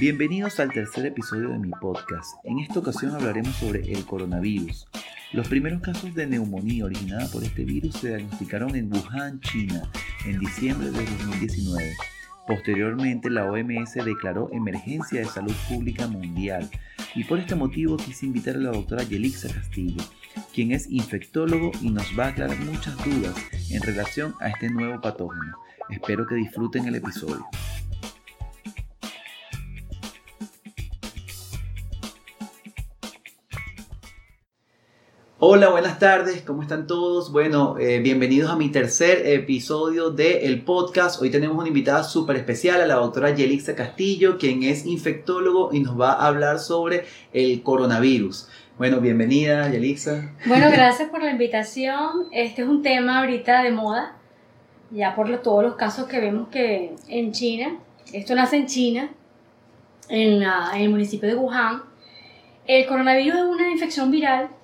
Bienvenidos al tercer episodio de mi podcast. En esta ocasión hablaremos sobre el coronavirus. Los primeros casos de neumonía originada por este virus se diagnosticaron en Wuhan, China, en diciembre de 2019. Posteriormente, la OMS declaró emergencia de salud pública mundial y por este motivo quise invitar a la doctora Yelixa Castillo, quien es infectólogo y nos va a aclarar muchas dudas en relación a este nuevo patógeno. Espero que disfruten el episodio. Hola, buenas tardes, ¿cómo están todos? Bueno, eh, bienvenidos a mi tercer episodio del podcast. Hoy tenemos una invitada súper especial, a la doctora Yelixa Castillo, quien es infectólogo y nos va a hablar sobre el coronavirus. Bueno, bienvenida, Yelixa. Bueno, gracias por la invitación. Este es un tema ahorita de moda, ya por todos los casos que vemos que en China, esto nace en China, en, en el municipio de Wuhan. El coronavirus es una infección viral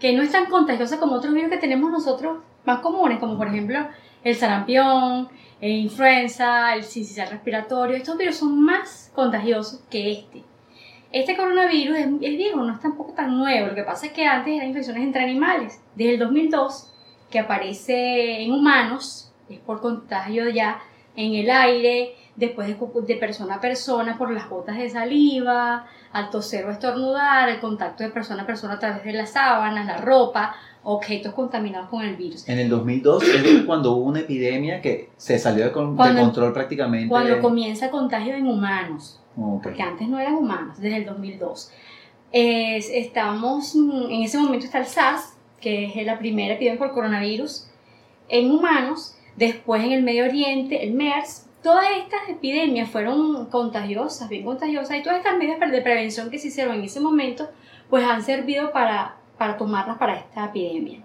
que no es tan contagiosa como otros virus que tenemos nosotros más comunes, como por ejemplo el sarampión, el influenza, el sincicial respiratorio. Estos virus son más contagiosos que este. Este coronavirus es, es, viejo, no es tampoco tan nuevo. Lo que pasa es que antes eran infecciones entre animales. Desde el 2002, que aparece en humanos, es por contagio ya en el aire, después de, de persona a persona por las gotas de saliva, al toser o estornudar, el contacto de persona a persona a través de las sábanas, la ropa, objetos contaminados con el virus. En el 2002 es cuando hubo una epidemia que se salió de, control prácticamente. Cuando comienza el contagio en humanos, porque antes no eran humanos, desde el 2002. estamos, en ese momento está el SARS, que es la primera epidemia por coronavirus en humanos, después en el Medio Oriente, el MERS, todas estas epidemias fueron contagiosas, bien contagiosas, y todas estas medidas de prevención que se hicieron en ese momento, pues han servido para, para tomarlas para esta epidemia.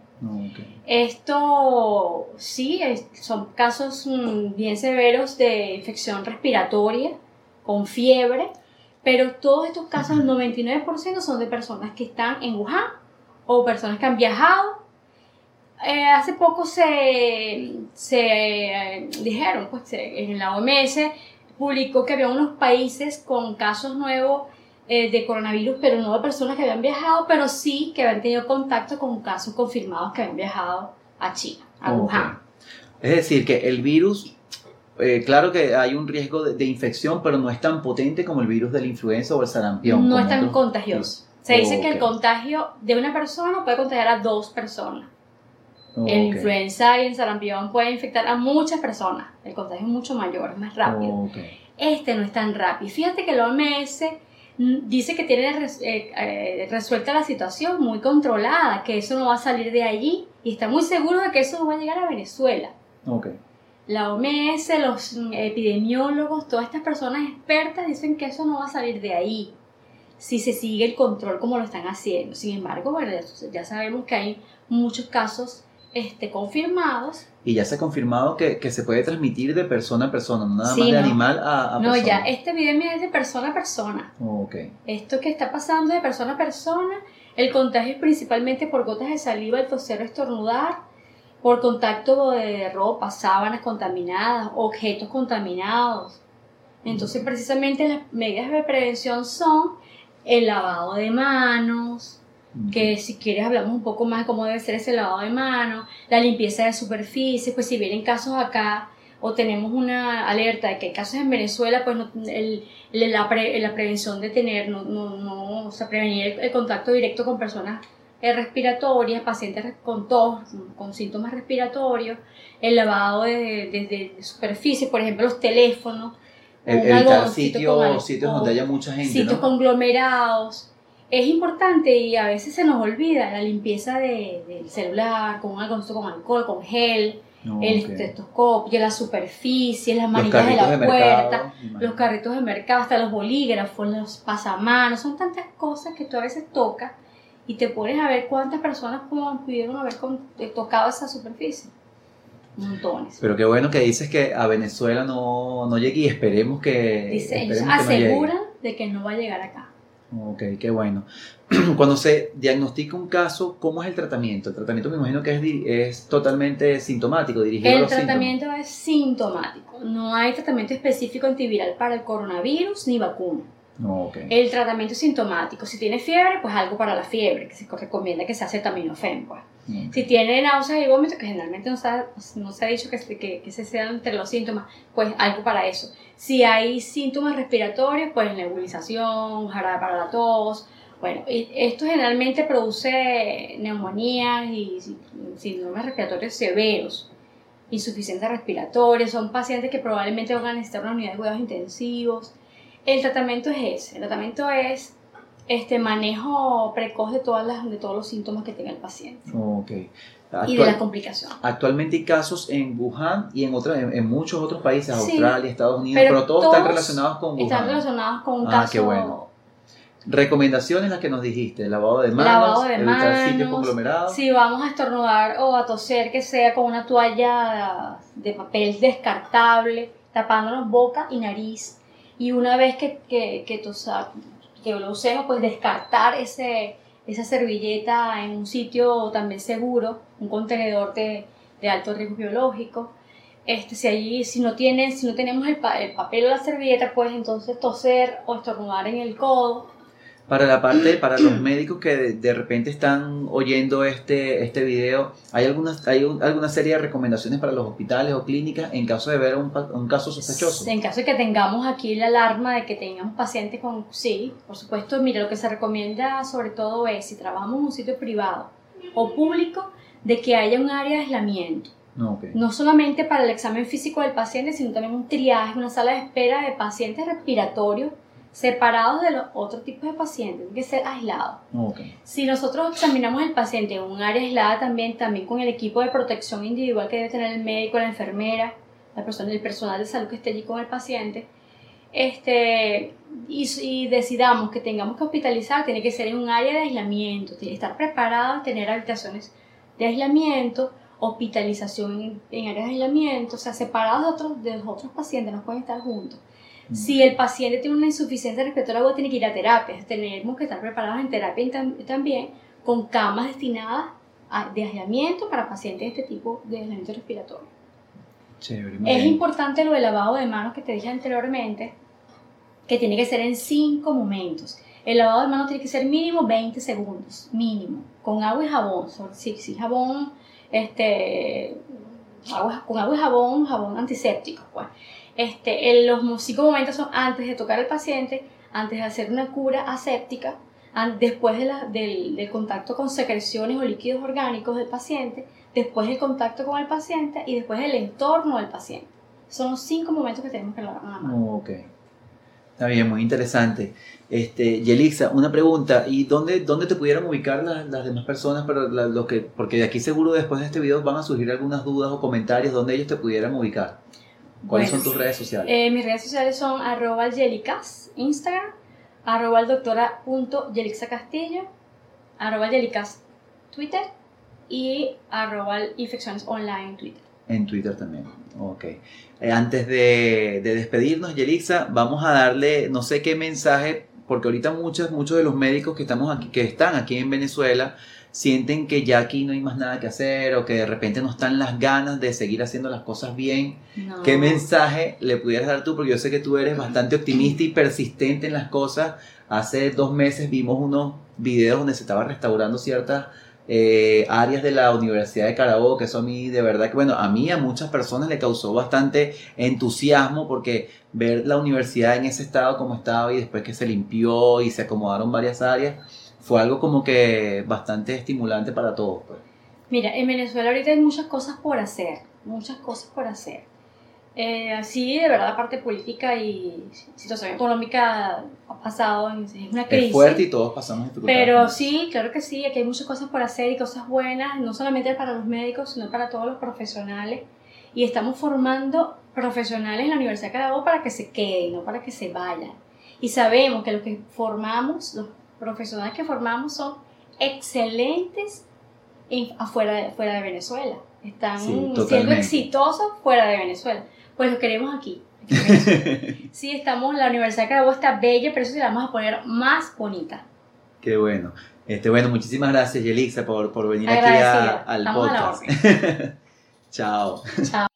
Esto sí, son casos mm, bien severos de infección respiratoria, con fiebre, pero todos estos casos, el 99% son de personas que están en Wuhan o personas que han viajado eh, hace poco se, se eh, dijeron, pues en la OMS publicó que había unos países con casos nuevos eh, de coronavirus, pero no de personas que habían viajado, pero sí que habían tenido contacto con casos confirmados que habían viajado a China, a Wuhan. Es decir, que el virus, claro que hay un riesgo de, infección, pero no es tan potente como el virus de la influenza o el sarampión. No es tan contagioso. Se dice que el contagio de una persona puede contagiar a dos personas. El influenza y el sarampión puede infectar a muchas personas. El contagio es mucho mayor, es más rápido. Este no es tan rápido. Fíjate que el OMS dice que tiene eh, eh, resuelta la situación, muy controlada, que eso no va a salir de allí y está muy seguro de que eso no va a llegar a Venezuela. La OMS, los epidemiólogos, todas estas personas expertas dicen que eso no va a salir de ahí si se sigue el control como lo están haciendo. Sin embargo, ya sabemos que hay muchos casos este, confirmados. Y ya se ha confirmado que, que, se puede transmitir de persona a persona, no nada más de animal a, a no, persona. No, ya, esta epidemia es de persona a persona. okay. Esto que está pasando de persona a persona, el contagio es principalmente por gotas de saliva, el toser estornudar, por contacto de ropa, sábanas contaminadas, objetos contaminados. Entonces, precisamente las medidas de prevención son el lavado de manos, que si quieres hablamos un poco más de cómo debe ser ese lavado de manos, la limpieza de superficies, pues si vienen casos acá o tenemos una alerta de que hay casos en Venezuela, pues el, la, prevención de tener, no, no, o sea, prevenir el, contacto directo con personas eh, respiratorias, pacientes con tos, con síntomas respiratorios, el lavado de, de, superficies, por ejemplo, los teléfonos. El, evitar sitios, sitios donde haya mucha gente. Sitios conglomerados es importante y a veces se nos olvida la limpieza del celular con un con alcohol, con gel, el estetoscopio, las superficies, las manitas de la puerta, los carritos de mercado, hasta los bolígrafos, los pasamanos, son tantas cosas que tú a veces tocas y te pones a ver cuántas personas pudieron haber eh, tocado esa superficie. Montones. Pero qué bueno que dices que a Venezuela no, no llegue y esperemos que... Dice, aseguran de que no va a llegar acá. Ok, qué bueno. Cuando se diagnostica un caso, ¿cómo es el tratamiento? El tratamiento me imagino que es, es totalmente sintomático, dirigido el a los tratamiento es sintomático. No hay tratamiento específico antiviral para el coronavirus ni vacuna. No, ok. El tratamiento sintomático, si tiene fiebre, pues algo para la fiebre, que se recomienda que se hace acetaminofén, pues. Si tiene náuseas y vómitos, que generalmente no se ha, no se ha dicho que, que, que se sean entre los síntomas, pues algo para eso. Si hay síntomas respiratorios, pues nebulización, jarabe para la tos. Bueno, esto generalmente produce neumonías y sí- síndromes respiratorios severos, insuficiencia respiratoria, son pacientes que probablemente van a necesitar una unidad de cuidados intensivos. El tratamiento es ese, el tratamiento es este manejo precoz de, todas las, de todos los síntomas que tenga el paciente Ok. y de Actual- las complicaciones. Actualmente hay casos en Wuhan y en, otros, en, en muchos otros países, Sí. Australia, Estados Unidos, Pero pero, todos están todos relacionados con Wuhan. Están relacionados con un Ah, caso qué bueno. Recomendaciones las que nos dijiste, lavado de manos, Lavado de evitar sitios manos, conglomerados. Si vamos a estornudar o a toser, que sea con una toalla de papel descartable, tapándonos boca y nariz. Y una vez que, que, que, tosa- que lo usemos, pues descartar ese, esa servilleta en un sitio también seguro, un contenedor de, de alto riesgo biológico. Este, si allí, si no tienen, si no tenemos el, el papel o la servilleta, pues entonces toser o estornudar en el codo. Para la parte, para los médicos que de, de repente están oyendo este, este video, ¿hay, algunas, ¿hay un- alguna serie de recomendaciones para los hospitales o clínicas en caso de ver un, un caso sospechoso? En caso de que tengamos aquí la alarma de que tengamos pacientes con... Sí, por supuesto, mira, lo que se recomienda sobre todo es, si trabajamos en un sitio privado o público, de que haya un área de aislamiento. No, ok. No solamente para el examen físico del paciente, sino también un triaje, una sala de espera de pacientes respiratorios separados de los otros tipos de pacientes, tienen que ser aislados. Si nosotros examinamos el paciente en un área aislada también, también con el equipo de protección individual que debe tener el médico, la enfermera, la persona, el personal de salud que esté allí con el paciente, este, y, y decidamos que tengamos que hospitalizar, tiene que ser en un área de aislamiento, tiene que estar preparado, tener habitaciones de aislamiento, hospitalización en, en áreas de aislamiento, o sea, separados de, otros, de los otros pacientes, no pueden estar juntos. Si el paciente tiene una insuficiencia respiratoria aguda, tiene que ir a terapia. Tenemos que estar preparados en terapia también con camas destinadas a- de aislamiento para pacientes de este tipo de aislamiento respiratorio. Chévere, Es importante lo del lavado de manos que te dije anteriormente, que tiene que ser en cinco momentos. El lavado de manos tiene que ser mínimo 20 segundos, mínimo, con agua y jabón. Si, si jabón, este, agua- con agua y jabón, jabón antiséptico, pues. Este, el- los cinco momentos son antes de tocar al paciente, antes de hacer una cura aséptica, después del, del contacto con secreciones o líquidos orgánicos del paciente, después del contacto con el paciente y después del entorno del paciente. Son los cinco momentos que tenemos que lavar la mano. No, ok. Está bien, muy interesante. Este, Yelixa, una pregunta, ¿y dónde, dónde te pudieran ubicar las, las demás personas para la- los que, porque de aquí seguro después de este video van a surgir algunas dudas o comentarios donde ellos te pudieran ubicar? ¿Cuáles Bueno, son tus redes sociales? Eh, mis redes sociales son arroba yelicas, Instagram, arroba el doctora punto Yelixa Castillo, arroba yelicas, Twitter y arroba infecciones online Twitter. En Twitter también. Ok. Eh, antes de, de despedirnos, Yelixa, vamos a darle no sé qué mensaje, porque ahorita muchos, muchos de los médicos que, estamos aquí, que están aquí en Venezuela sienten que ya aquí no hay más nada que hacer o que de repente no están las ganas de seguir haciendo las cosas bien. No. ¿Qué mensaje le pudieras dar tú? Porque yo sé que tú eres bastante optimista y persistente en las cosas. Hace dos meses vimos unos videos donde se estaba restaurando ciertas eh, áreas de la Universidad de Carabobo, que eso a mí de verdad que, bueno, a mí a muchas personas le causó bastante entusiasmo porque ver la universidad en ese estado como estaba y después que se limpió y se acomodaron varias áreas, fue algo como que bastante estimulante para todos. pues. Mira, en Venezuela ahorita hay muchas cosas por hacer, muchas cosas por hacer. Eh, así, de verdad, parte política y situación económica ha pasado, es una crisis. Es fuerte y todos pasamos. Pero sí, claro que sí, aquí hay muchas cosas por hacer y cosas buenas, no solamente para los médicos, sino para todos los profesionales. Y estamos formando profesionales en la Universidad de Carabobo para que se queden, no para que se vayan. Y sabemos que los que formamos, los profesionales que formamos son excelentes en- afuera de, fuera de Venezuela. Están Sí, siendo totalmente. exitosos fuera de Venezuela. Pues los queremos aquí. Sí, estamos, la Universidad de Carabobo está bella, pero eso sí la vamos a poner más bonita. Qué bueno. Este, bueno, muchísimas gracias, Yelixa, por, por venir aquí a- al Estamos a la podcast. Chao. Chao.